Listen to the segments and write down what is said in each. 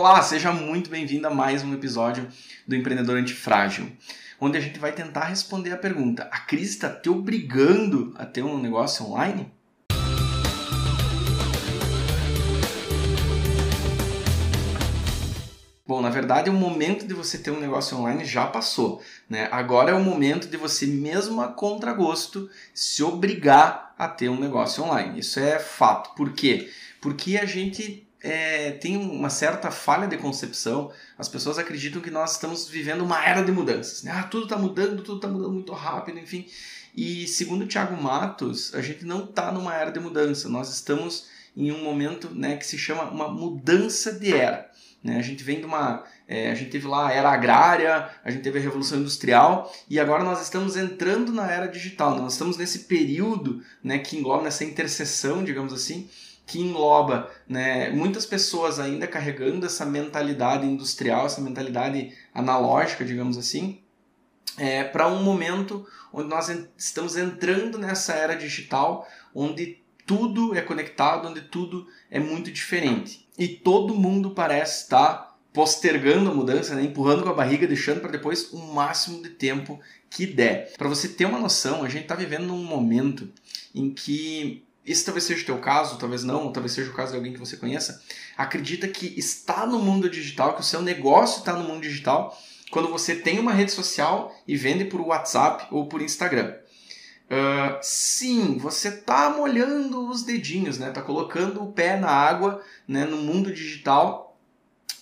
Olá, seja muito bem-vindo a mais um episódio do Empreendedor Antifrágil, onde a gente vai tentar responder a pergunta: a crise está te obrigando a ter um negócio online? Bom, na verdade, o momento de você ter um negócio online já passou. Né? Agora é o momento de você, mesmo a contragosto, se obrigar a ter um negócio online. Isso é fato. Por quê? Porque a gente é, tem uma certa falha de concepção. As pessoas acreditam que nós estamos vivendo uma era de mudanças. Né? Ah, tudo está mudando, tudo está mudando muito rápido, enfim. E segundo o Thiago Matos, a gente não está numa era de mudança. Nós estamos em um momento né, que se chama uma mudança de era. Né? A gente vem de uma. É, a gente teve lá a era agrária, a gente teve a Revolução Industrial e agora nós estamos entrando na era digital. Nós estamos nesse período né, que engloba nessa interseção, digamos assim, que engloba né, muitas pessoas ainda carregando essa mentalidade industrial, essa mentalidade analógica, digamos assim, é, para um momento onde nós estamos entrando nessa era digital, onde tudo é conectado, onde tudo é muito diferente. E todo mundo parece estar postergando a mudança, né? empurrando com a barriga, deixando para depois o máximo de tempo que der. Para você ter uma noção, a gente está vivendo num momento em que esse talvez seja o teu caso, talvez não, talvez seja o caso de alguém que você conheça, acredita que está no mundo digital, que o seu negócio está no mundo digital, quando você tem uma rede social e vende por WhatsApp ou por Instagram. Uh, sim, você está molhando os dedinhos, né? Tá colocando o pé na água, né? No mundo digital,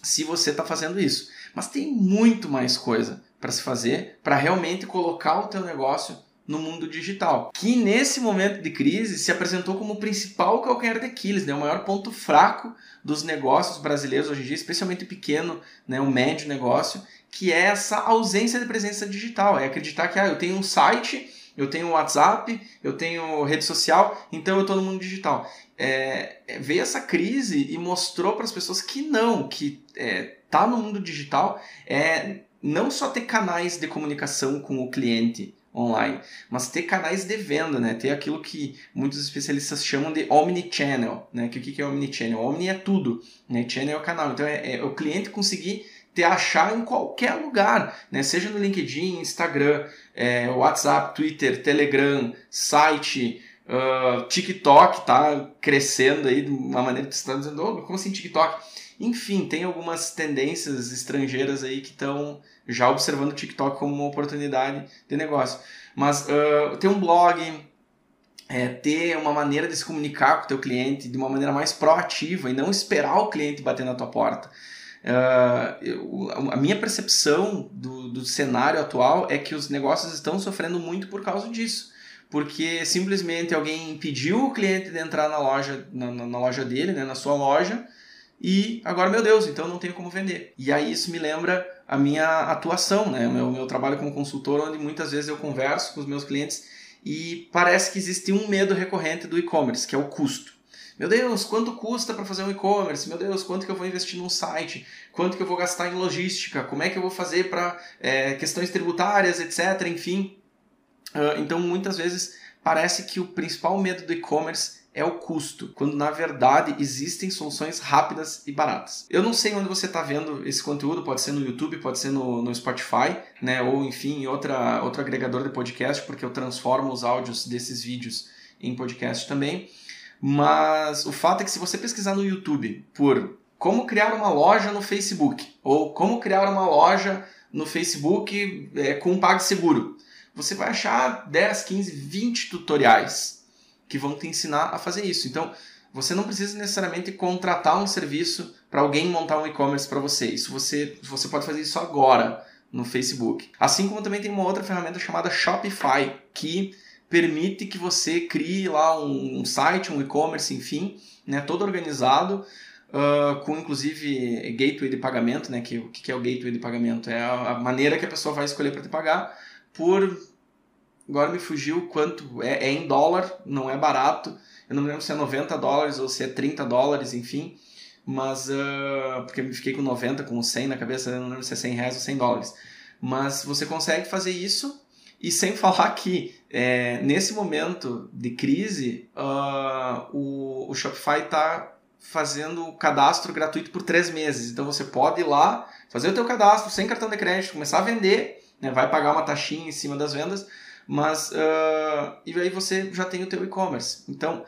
se você está fazendo isso. Mas tem muito mais coisa para se fazer para realmente colocar o teu negócio no mundo digital, que nesse momento de crise se apresentou como o principal calcanhar de Aquiles, né? o maior ponto fraco dos negócios brasileiros hoje em dia, especialmente o pequeno, né? o médio negócio, que é essa ausência de presença digital. É acreditar que ah, eu tenho um site, eu tenho WhatsApp, eu tenho rede social, então eu estou no mundo digital. É, é, veio essa crise e mostrou para as pessoas que não, que é, tá no mundo digital é não só ter canais de comunicação com o cliente, online, mas ter canais de venda, né? Ter aquilo que muitos especialistas chamam de omnichannel, né? Que o que é omnichannel? Omni é tudo, né? Channel é o canal. Então é, é o cliente conseguir te achar em qualquer lugar, né? Seja no LinkedIn, Instagram, é, WhatsApp, Twitter, Telegram, site, uh, TikTok, tá crescendo aí de uma maneira que você está dizendo, oh, como assim TikTok? Enfim, tem algumas tendências estrangeiras aí que estão já observando o TikTok como uma oportunidade de negócio. Mas uh, ter um blog, é, ter uma maneira de se comunicar com o teu cliente de uma maneira mais proativa e não esperar o cliente bater na tua porta. Uh, eu, a minha percepção do, do cenário atual é que os negócios estão sofrendo muito por causa disso porque simplesmente alguém impediu o cliente de entrar na loja, na, na, loja dele, né, na sua loja, e agora, meu Deus, então não tenho como vender. E aí isso me lembra a minha atuação, né? o meu, meu trabalho como consultor, onde muitas vezes eu converso com os meus clientes e parece que existe um medo recorrente do e-commerce, que é o custo. Meu Deus, quanto custa para fazer um e-commerce? Meu Deus, quanto que eu vou investir num site? Quanto que eu vou gastar em logística? Como é que eu vou fazer para é, questões tributárias, etc. Enfim. Uh, então, muitas vezes, parece que o principal medo do e-commerce é o custo, quando na verdade existem soluções rápidas e baratas. Eu não sei onde você está vendo esse conteúdo, pode ser no YouTube, pode ser no, no Spotify, né, ou enfim, outra, outro agregador de podcast, porque eu transformo os áudios desses vídeos em podcast também. Mas o fato é que se você pesquisar no YouTube por como criar uma loja no Facebook, ou como criar uma loja no Facebook é, com PagSeguro, você vai achar 10, 15, 20 tutoriais que vão te ensinar a fazer isso. Então, você não precisa necessariamente contratar um serviço para alguém montar um e-commerce para você. Isso você, você pode fazer isso agora no Facebook. Assim como também tem uma outra ferramenta chamada Shopify, que permite que você crie lá um, site, um e-commerce, enfim, né, todo organizado, uh, com inclusive gateway de pagamento, né, que o que é o gateway de pagamento? É a, maneira que a pessoa vai escolher para te pagar por Agora me fugiu quanto. É, é, em dólar, não é barato. Eu não me lembro se é 90 dólares ou se é 30 dólares, enfim. Mas. Uh, porque eu fiquei com 90, com 100 na cabeça, eu não lembro se é 100 reais ou 100 dólares. Mas você consegue fazer isso e sem falar que é, nesse momento de crise, uh, o, o Shopify está fazendo o cadastro gratuito por três meses. Então você pode ir lá, fazer o teu cadastro sem cartão de crédito, começar a vender, né? vai pagar uma taxinha em cima das vendas, mas uh, e aí você já tem o teu e-commerce. Então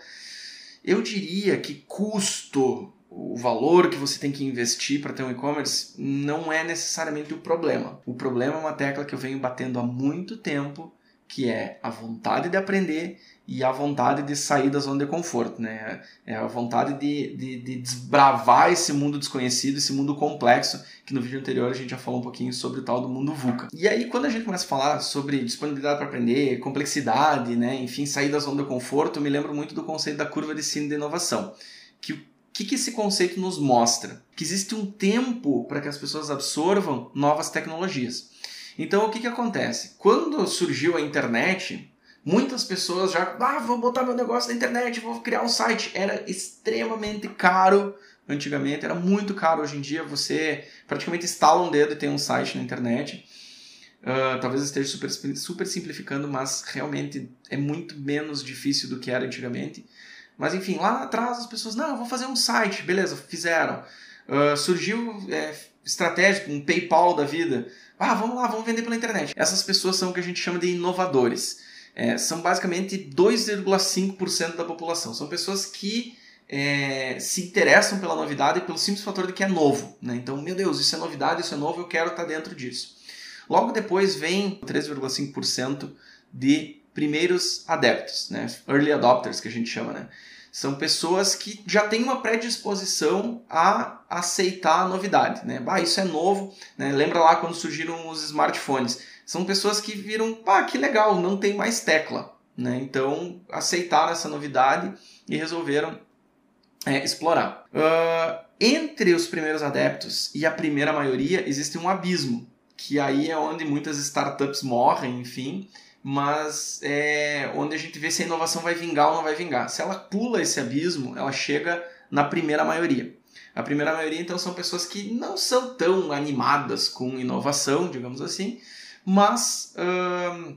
eu diria que custo, o valor que você tem que investir para ter um e-commerce não é necessariamente o problema. O problema é uma tecla que eu venho batendo há muito tempo, que é a vontade de aprender e a vontade de sair da zona de conforto, né? É a vontade de, de, de, desbravar esse mundo desconhecido, esse mundo complexo, que no vídeo anterior a gente já falou um pouquinho sobre o tal do mundo VUCA. E aí, quando a gente começa a falar sobre disponibilidade para aprender, complexidade, né? Enfim, sair da zona de conforto, me lembro muito do conceito da curva de sino de inovação. Que o que, que esse conceito nos mostra? Que existe um tempo para que as pessoas absorvam novas tecnologias. Então, o que, que acontece? Quando surgiu a internet, Muitas pessoas já, ah, vou botar meu negócio na internet, vou criar um site. Era extremamente caro antigamente, era muito caro. Hoje em dia você praticamente instala um dedo e tem um site na internet. Uh, talvez esteja super, super simplificando, mas realmente é muito menos difícil do que era antigamente. Mas enfim, lá atrás as pessoas, não, vou fazer um site, beleza, fizeram. Uh, surgiu é, estratégico, um PayPal da vida. Ah, vamos lá, vamos vender pela internet. Essas pessoas são o que a gente chama de inovadores é, são basicamente 2,5% da população. São pessoas que é, se interessam pela novidade pelo simples fator de que é novo. Né? Então, meu Deus, isso é novidade, isso é novo, eu quero estar dentro disso. Logo depois vem 3,5% de primeiros adeptos, né? early adopters que a gente chama. Né? São pessoas que já têm uma predisposição a aceitar a novidade. Né? Ah, isso é novo. Né? Lembra lá quando surgiram os smartphones são pessoas que viram, pá, que legal, não tem mais tecla. Né? Então aceitaram essa novidade e resolveram é, explorar. Uh, entre os primeiros adeptos e a primeira maioria existe um abismo, que aí é onde muitas startups morrem, enfim, mas é onde a gente vê se a inovação vai vingar ou não vai vingar. Se ela pula esse abismo, ela chega na primeira maioria. A primeira maioria, então, são pessoas que não são tão animadas com inovação, digamos assim, mas hum,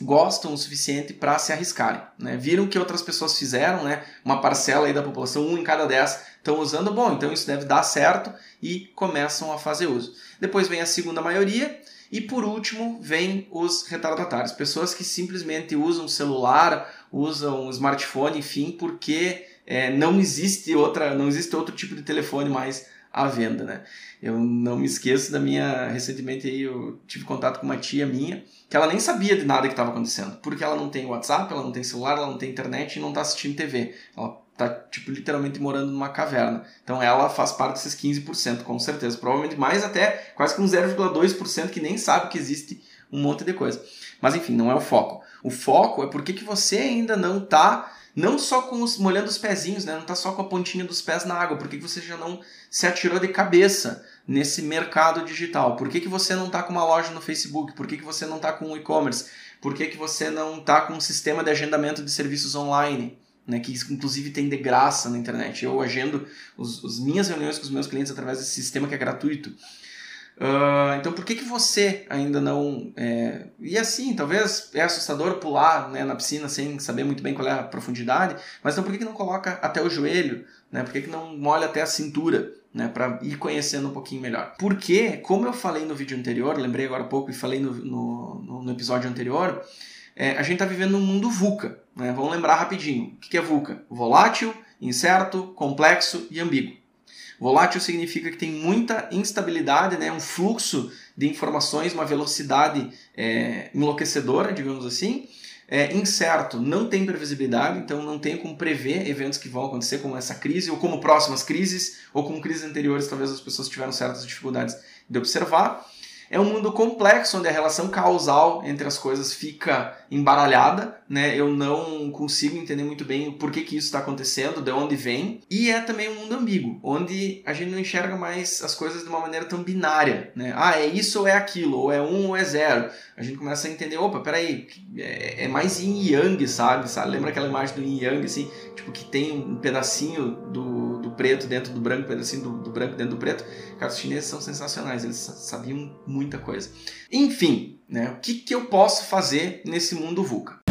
gostam o suficiente para se arriscarem. Né? Viram que outras pessoas fizeram, né? uma parcela aí da população, um em cada dez, estão usando, bom, então isso deve dar certo e começam a fazer uso. Depois vem a segunda maioria e por último vem os retardatários, pessoas que simplesmente usam celular, usam smartphone, enfim, porque é, não existe outra, não existe outro tipo de telefone mais à venda, né? Eu não me esqueço da minha. Recentemente aí eu tive contato com uma tia minha que ela nem sabia de nada que estava acontecendo, porque ela não tem WhatsApp, ela não tem celular, ela não tem internet e não está assistindo TV. Ela tá tipo literalmente morando numa caverna. Então ela faz parte desses 15%, com certeza. Provavelmente mais até quase que um 0,2% que nem sabe que existe um monte de coisa. Mas enfim, não é o foco. O foco é porque que você ainda não está não só com os, molhando os pezinhos, né? não está só com a pontinha dos pés na água, por que, você já não se atirou de cabeça nesse mercado digital? Por que, que você não está com uma loja no Facebook? Por que, que você não está com um e-commerce? Por que, que você não está com um sistema de agendamento de serviços online? Né, que inclusive tem de graça na internet. Eu agendo as minhas reuniões com os meus clientes através desse sistema que é gratuito. Uh, então, por que, que você ainda não. É... E assim, talvez é assustador pular né, na piscina sem saber muito bem qual é a profundidade, mas então por que, que não coloca até o joelho? Né? Por que, que não molha até a cintura? Né, para ir conhecendo um pouquinho melhor. Porque, como eu falei no vídeo anterior, lembrei agora há pouco e falei no, no, no episódio anterior, é, a gente está vivendo num mundo VUCA. Né? Vamos lembrar rapidinho. O que é VUCA? Volátil, incerto, complexo e ambíguo. Volátil significa que tem muita instabilidade, né? um fluxo de informações, uma velocidade é, enlouquecedora, digamos assim. É, incerto, não tem previsibilidade, então não tem como prever eventos que vão acontecer, como essa crise, ou como próximas crises, ou como crises anteriores, talvez as pessoas tiveram certas dificuldades de observar. É um mundo complexo, onde a relação causal entre as coisas fica embaralhada, né? Eu não consigo entender muito bem o porquê que isso está acontecendo, de onde vem. E é também um mundo ambíguo, onde a gente não enxerga mais as coisas de uma maneira tão binária, né? Ah, é isso ou é aquilo, ou é um ou é zero. A gente começa a entender, opa, peraí, é, é mais yin yang, sabe? sabe? Lembra aquela imagem do yin yang, assim? Tipo, que tem um pedacinho do preto dentro do branco, pedacinho do, do branco dentro do preto. Cara, os chineses são sensacionais, eles sabiam muita coisa. Enfim, né, o que, que eu posso fazer nesse mundo VUCA?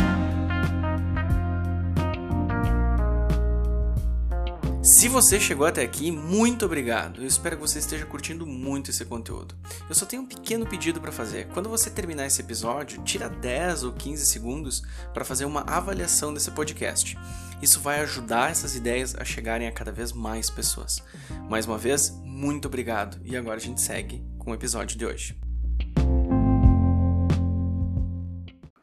Se você chegou até aqui, muito obrigado. Eu espero que você esteja curtindo muito esse conteúdo. Eu só tenho um pequeno pedido para fazer. Quando você terminar esse episódio, tira 10 ou 15 segundos para fazer uma avaliação desse podcast. Isso vai ajudar essas ideias a chegarem a cada vez mais pessoas. Mais uma vez, muito obrigado. E agora a gente segue com o episódio de hoje.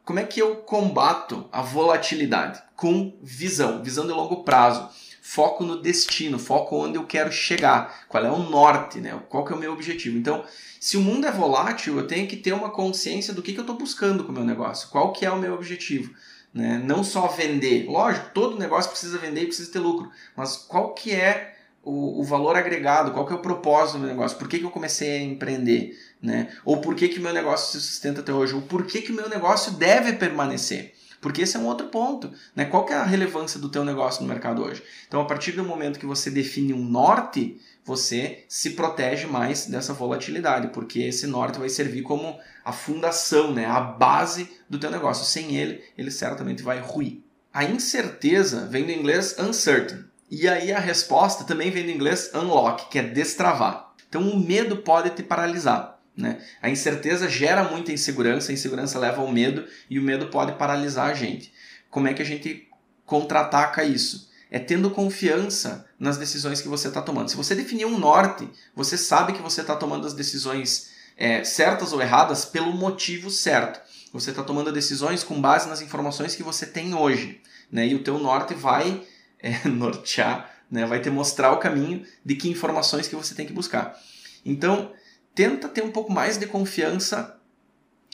Como é que eu combato a volatilidade? Com visão, visão de longo prazo foco no destino, foco onde eu quero chegar, qual é o norte, né? qual que é o meu objetivo. Então, se o mundo é volátil, eu tenho que ter uma consciência do que, que eu estou buscando com o meu negócio, qual que é o meu objetivo. Né? Não só vender, lógico, todo negócio precisa vender e precisa ter lucro, mas qual que é o, o, valor agregado, qual que é o propósito do meu negócio, por que, que eu comecei a empreender, né? ou por que, o meu negócio se sustenta até hoje, ou por que o meu negócio deve permanecer. Porque esse é um outro ponto. Né? Qual que é a relevância do teu negócio no mercado hoje? Então, a partir do momento que você define um norte, você se protege mais dessa volatilidade, porque esse norte vai servir como a fundação, né? a base do teu negócio. Sem ele, ele certamente vai ruir. A incerteza vem do inglês uncertain. E aí a resposta também vem do inglês unlock, que é destravar. Então o medo pode te paralisar. Né? A incerteza gera muita insegurança, a insegurança leva ao medo e o medo pode paralisar a gente. Como é que a gente contra-ataca isso? É tendo confiança nas decisões que você está tomando. Se você definir um norte, você sabe que você está tomando as decisões é, certas ou erradas pelo motivo certo. Você está tomando decisões com base nas informações que você tem hoje. Né? E o teu norte vai é, nortear, né? vai te mostrar o caminho de que informações que você tem que buscar. Então, tenta ter um pouco mais de confiança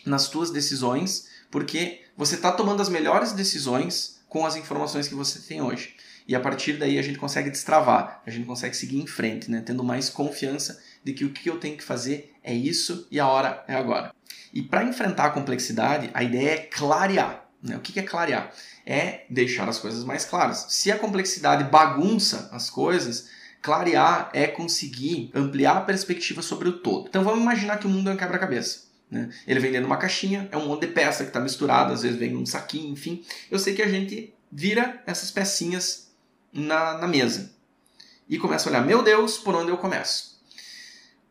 nas tuas decisões, porque você está tomando as melhores decisões com as informações que você tem hoje. E a partir daí a gente consegue destravar, a gente consegue seguir em frente, né? tendo mais confiança de que o que eu tenho que fazer é isso e a hora é agora. E para enfrentar a complexidade, a ideia é clarear. Né? O que é clarear? É deixar as coisas mais claras. Se a complexidade bagunça as coisas, Clarear é conseguir ampliar a perspectiva sobre o todo. Então vamos imaginar que o mundo é um quebra-cabeça. Né? Ele vem dentro de uma caixinha, é um monte de peça que está misturada, às vezes vem num saquinho, enfim. Eu sei que a gente vira essas pecinhas na, na mesa e começa a olhar, meu Deus, por onde eu começo?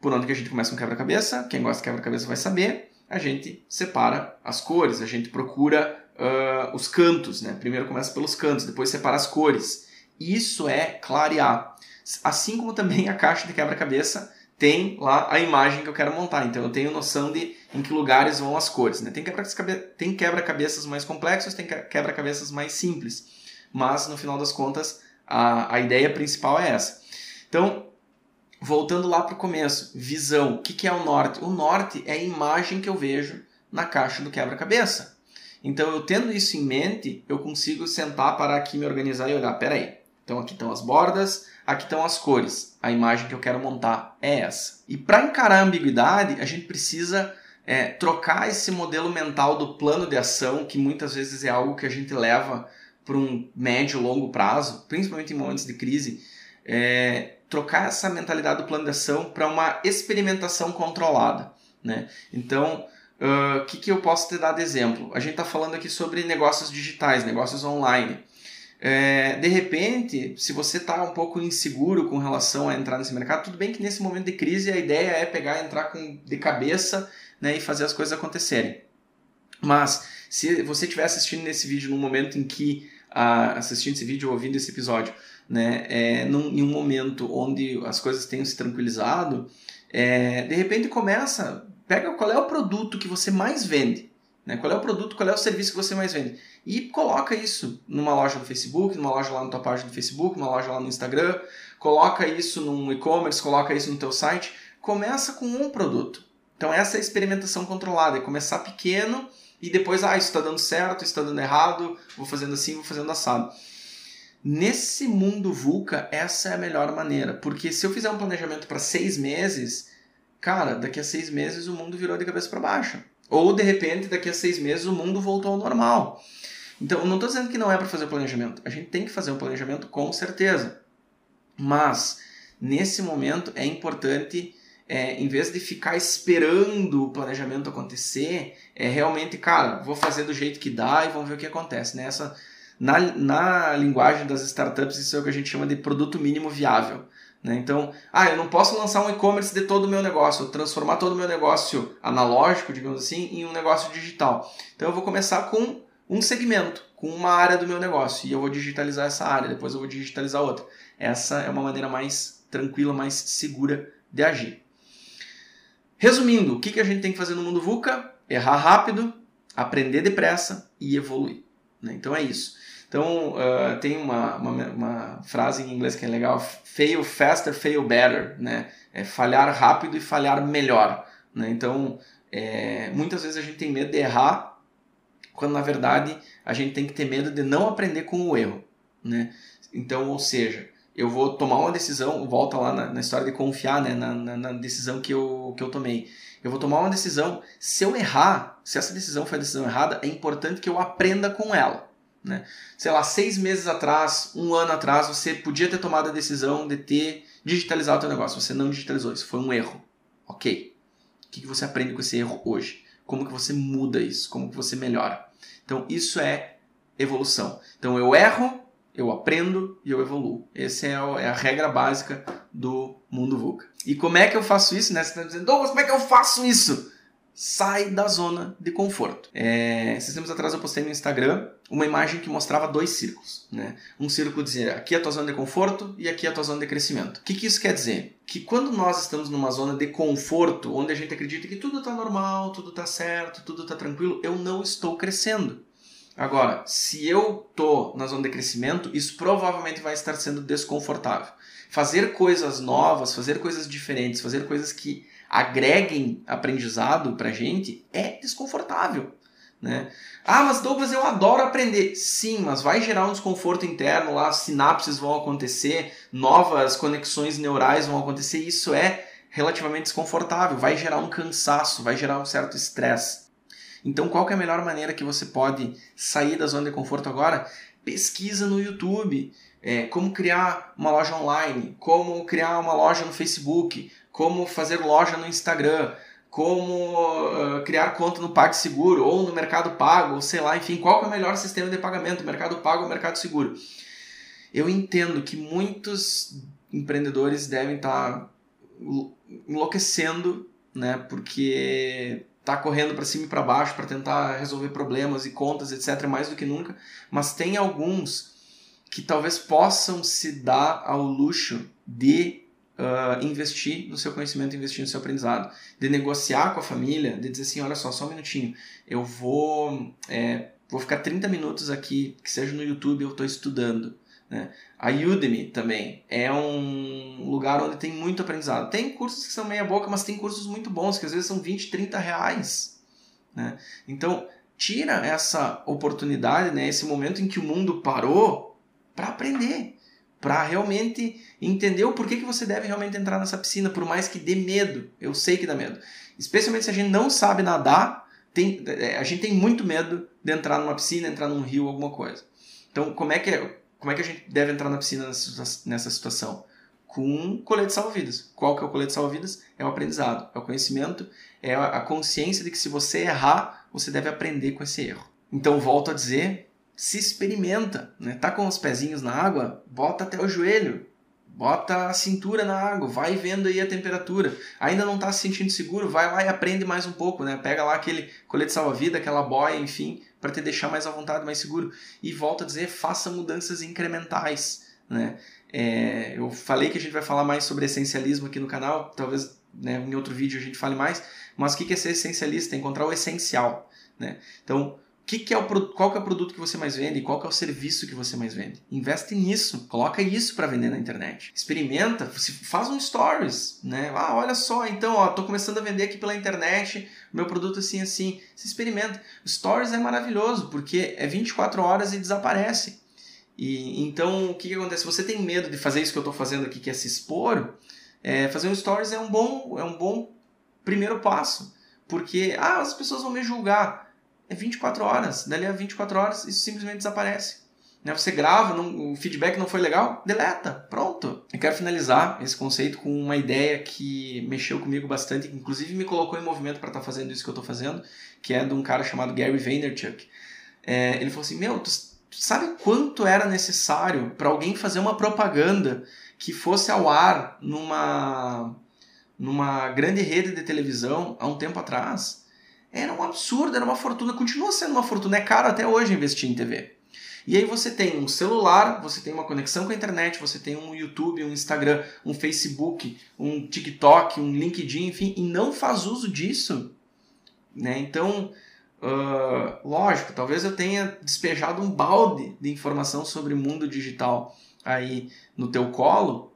Por onde que a gente começa um quebra-cabeça? Quem gosta de quebra-cabeça vai saber. A gente separa as cores, a gente procura uh, os cantos. Né? Primeiro começa pelos cantos, depois separa as cores. Isso é clarear. Assim como também a caixa de quebra-cabeça tem lá a imagem que eu quero montar. Então eu tenho noção de em que lugares vão as cores. Né? Tem quebra-cabeças mais complexos, tem quebra-cabeças mais simples. Mas no final das contas, a, a ideia principal é essa. Então, voltando lá para o começo, visão. O que, que é o norte? O norte é a imagem que eu vejo na caixa do quebra-cabeça. Então, eu tendo isso em mente, eu consigo sentar, para aqui, me organizar e olhar. Peraí, então aqui estão as bordas, aqui estão as cores. A imagem que eu quero montar é essa. E para encarar a ambiguidade, a gente precisa é, trocar esse modelo mental do plano de ação, que muitas vezes é algo que a gente leva para um médio longo prazo, principalmente em momentos de crise, é, trocar essa mentalidade do plano de ação para uma experimentação controlada. Né? Então, o uh, que, que eu posso te dar de exemplo? A gente está falando aqui sobre negócios digitais, negócios online. É, de repente, se você está um pouco inseguro com relação a entrar nesse mercado, tudo bem que nesse momento de crise a ideia é pegar, entrar com, de cabeça né, e fazer as coisas acontecerem. Mas se você estiver assistindo nesse vídeo num momento em que ah, assistindo esse vídeo ou ouvindo esse episódio, né, é, num, em um momento onde as coisas tenham se tranquilizado, é, de repente começa, pega qual é o produto que você mais vende, né, qual é o produto, qual é o serviço que você mais vende e coloca isso numa loja no Facebook, numa loja lá na tua página do Facebook, numa loja lá no Instagram, coloca isso num e-commerce, coloca isso no teu site, começa com um produto. Então essa é a experimentação controlada, é começar pequeno e depois, ah, isso está dando certo, isso está dando errado, vou fazendo assim, vou fazendo assado. Nesse mundo VUCA, essa é a melhor maneira, porque se eu fizer um planejamento para seis meses, cara, daqui a seis meses o mundo virou de cabeça para baixo. Ou de repente, daqui a seis meses o mundo voltou ao normal. Então, não estou dizendo que não é para fazer o planejamento. A gente tem que fazer um planejamento com certeza. Mas, nesse momento, é importante, é, em vez de ficar esperando o planejamento acontecer, é realmente, cara, vou fazer do jeito que dá e vamos ver o que acontece. Nessa, Na, na linguagem das startups, isso é o que a gente chama de produto mínimo viável. Né? Então, ah, eu não posso lançar um e-commerce de todo o meu negócio, transformar todo o meu negócio analógico, digamos assim, em um negócio digital. Então, eu vou começar com um segmento, com uma área do meu negócio, e eu vou digitalizar essa área, depois eu vou digitalizar outra. Essa é uma maneira mais tranquila, mais segura de agir. Resumindo, o que, que a gente tem que fazer no mundo VUCA? Errar rápido, aprender depressa e evoluir. Né? Então é isso. Então uh, tem uma, uma, uma, frase em inglês que é legal: fail faster, fail better. Né? É falhar rápido e falhar melhor. Né? Então é, muitas vezes a gente tem medo de errar, quando na verdade a gente tem que ter medo de não aprender com o erro. Né? Então, ou seja, eu vou tomar uma decisão, volta lá na, na história de confiar né, na, na, na, decisão que eu, que eu tomei. Eu vou tomar uma decisão, se eu errar, se essa decisão foi a decisão errada, é importante que eu aprenda com ela. Né? Sei lá, seis meses atrás, um ano atrás, você podia ter tomado a decisão de ter digitalizado o seu negócio. Você não digitalizou, isso foi um erro. Ok. O que, que você aprende com esse erro hoje? Como que você muda isso? Como que você melhora? Então, isso é evolução. Então, eu erro, eu aprendo e eu evoluo. Essa é, é a regra básica do mundo VUCA. E como é que eu faço isso? Né? Você está dizendo, Douglas, como é que eu faço isso? Sai da zona de conforto. É, esses tempos atrás eu postei no Instagram uma imagem que mostrava dois círculos. Né? Um círculo dizia aqui é a tua zona de conforto e aqui é a tua zona de crescimento. O que, que isso quer dizer? Que quando nós estamos numa zona de conforto, onde a gente acredita que tudo está normal, tudo está certo, tudo está tranquilo, eu não estou crescendo. Agora, se eu tô na zona de crescimento, isso provavelmente vai estar sendo desconfortável. Fazer coisas novas, fazer coisas diferentes, fazer coisas que agreguem aprendizado pra gente é desconfortável. Né? Ah, mas Douglas, eu adoro aprender. Sim, mas vai gerar um desconforto interno lá, sinapses vão acontecer, novas conexões neurais vão acontecer. Isso é relativamente desconfortável, vai gerar um cansaço, vai gerar um certo estresse. Então, qual é a melhor maneira que você pode sair da zona de conforto agora? Pesquisa no YouTube. É, como criar uma loja online, como criar uma loja no Facebook, como fazer loja no Instagram, como uh, criar conta no PagSeguro ou no Mercado Pago, ou sei lá, enfim, qual é o melhor sistema de pagamento, Mercado Pago ou Mercado Seguro. Eu entendo que muitos empreendedores devem estar enlouquecendo, né, porque tá correndo para cima e para baixo para tentar resolver problemas e contas, etc, mais do que nunca, mas tem alguns que talvez possam se dar ao luxo de uh, investir no seu conhecimento, investir no seu aprendizado, de negociar com a família, de dizer assim, olha só, só um minutinho, eu vou, é, vou ficar 30 minutos aqui, que seja no YouTube, eu estou estudando. Né? A Udemy também é um lugar onde tem muito aprendizado. Tem cursos que são meia boca, mas tem cursos muito bons, que às vezes são 20, 30 reais. Né? Então, tira essa oportunidade, né, esse momento em que o mundo parou para aprender, para realmente entender o porquê que você deve realmente entrar nessa piscina, por mais que dê medo. Eu sei que dá medo. Especialmente se a gente não sabe nadar, tem, é, a gente tem muito medo de entrar numa piscina, entrar num rio, alguma coisa. Então, como é que é? Como é que a gente deve entrar na piscina nessa situação? Com um colete salva-vidas. Qual que é o colete salva-vidas? É o aprendizado, é o conhecimento, é a consciência de que se você errar, você deve aprender com esse erro. Então, volto a dizer, se experimenta, né? Tá com os pezinhos na água, bota até o joelho, bota a cintura na água, vai vendo aí a temperatura. Ainda não está se sentindo seguro, vai lá e aprende mais um pouco, né? Pega lá aquele colete salva-vida, aquela boia, enfim, para te deixar mais à vontade, mais seguro. E volta a dizer, faça mudanças incrementais, né? É, eu falei que a gente vai falar mais sobre essencialismo aqui no canal, talvez né, em outro vídeo a gente fale mais, mas o que é ser essencialista? Encontrar o essencial, né? Então, que que é o, qual que é o produto que você mais vende, qual que é o serviço que você mais vende. Investe nisso, coloca isso para vender na internet. Experimenta, faz um stories, né? Ah, olha só, então, ó, tô começando a vender aqui pela internet, meu produto assim assim. Se experimenta. Stories é maravilhoso, porque é 24 horas e desaparece. E então, o que, que acontece? Você tem medo de fazer isso que eu estou fazendo aqui, que é se expor, é, fazer um stories é um bom, é um bom primeiro passo, porque ah, as pessoas vão me julgar é 24 horas. Dali a 24 horas isso simplesmente desaparece. Né? Você grava, não, o feedback não foi legal, deleta, pronto. Eu quero finalizar esse conceito com uma ideia que mexeu comigo bastante, que inclusive me colocou em movimento para estar tá fazendo isso que eu estou fazendo, que é de um cara chamado Gary Vaynerchuk. É, ele falou assim, meu, tu, sabe quanto era necessário para alguém fazer uma propaganda que fosse ao ar numa, numa grande rede de televisão há um tempo atrás? Era um absurdo, era uma fortuna, continua sendo uma fortuna, é caro até hoje investir em TV. E aí você tem um celular, você tem uma conexão com a internet, você tem um YouTube, um Instagram, um Facebook, um TikTok, um LinkedIn, enfim, e não faz uso disso. Né? Então, uh, lógico, talvez eu tenha despejado um balde de informação sobre o mundo digital aí no teu colo,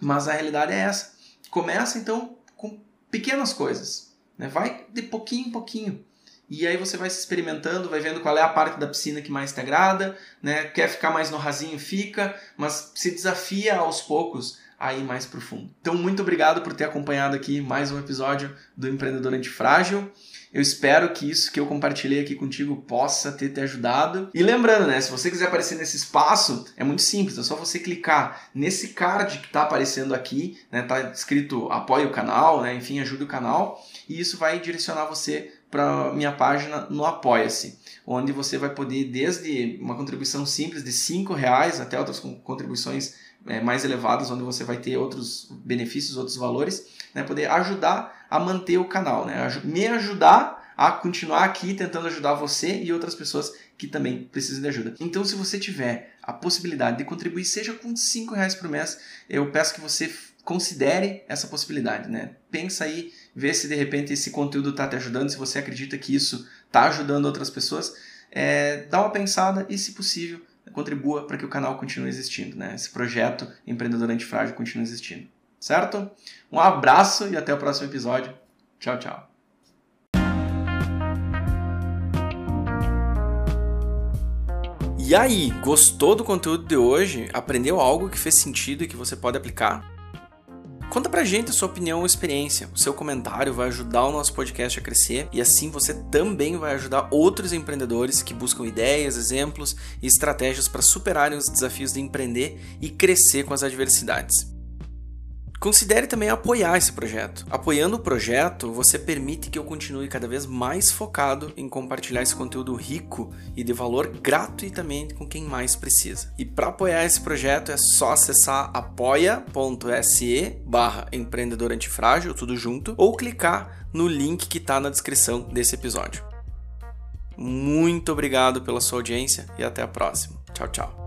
mas a realidade é essa. Começa então com pequenas coisas, né? vai de pouquinho em pouquinho. E aí você vai se experimentando, vai vendo qual é a parte da piscina que mais te agrada, né? Quer ficar mais no rasinho, fica, mas se desafia aos poucos a ir mais profundo. Então, muito obrigado por ter acompanhado aqui mais um episódio do Empreendedor Antifrágil. Eu espero que isso que eu compartilhei aqui contigo possa ter te ajudado. E lembrando, né, se você quiser aparecer nesse espaço, é muito simples, é só você clicar nesse card que está aparecendo aqui, né, tá escrito apoie o canal, né, enfim, ajude o canal, e isso vai direcionar você para minha página no Apoia-se, onde você vai poder, desde uma contribuição simples de cinco reais até outras contribuições é, mais elevadas, onde você vai ter outros benefícios, outros valores, né, poder ajudar a manter o canal, né, me ajudar a continuar aqui tentando ajudar você e outras pessoas que também precisam de ajuda. Então, se você tiver a possibilidade de contribuir, seja com cinco reais por mês, eu peço que você considere essa possibilidade, né? Pensa aí, vê se de repente esse conteúdo está te ajudando, se você acredita que isso está ajudando outras pessoas, é, dá uma pensada e, se possível, contribua para que o canal continue existindo, né? Esse projeto Empreendedor Antifrágil continue existindo, certo? Um abraço e até o próximo episódio. Tchau, tchau. E aí, gostou do conteúdo de hoje? Aprendeu algo que fez sentido e que você pode aplicar? Conta pra gente a sua opinião ou experiência. O seu comentário vai ajudar o nosso podcast a crescer e assim você também vai ajudar outros empreendedores que buscam ideias, exemplos e estratégias para superarem os desafios de empreender e crescer com as adversidades. Considere também apoiar esse projeto. Apoiando o projeto, você permite que eu continue cada vez mais focado em compartilhar esse conteúdo rico e de valor gratuitamente com quem mais precisa. E para apoiar esse projeto é só acessar apoia.se barra empreendedor antifrágil, tudo junto, ou clicar no link que está na descrição desse episódio. Muito obrigado pela sua audiência e até a próxima. Tchau, tchau.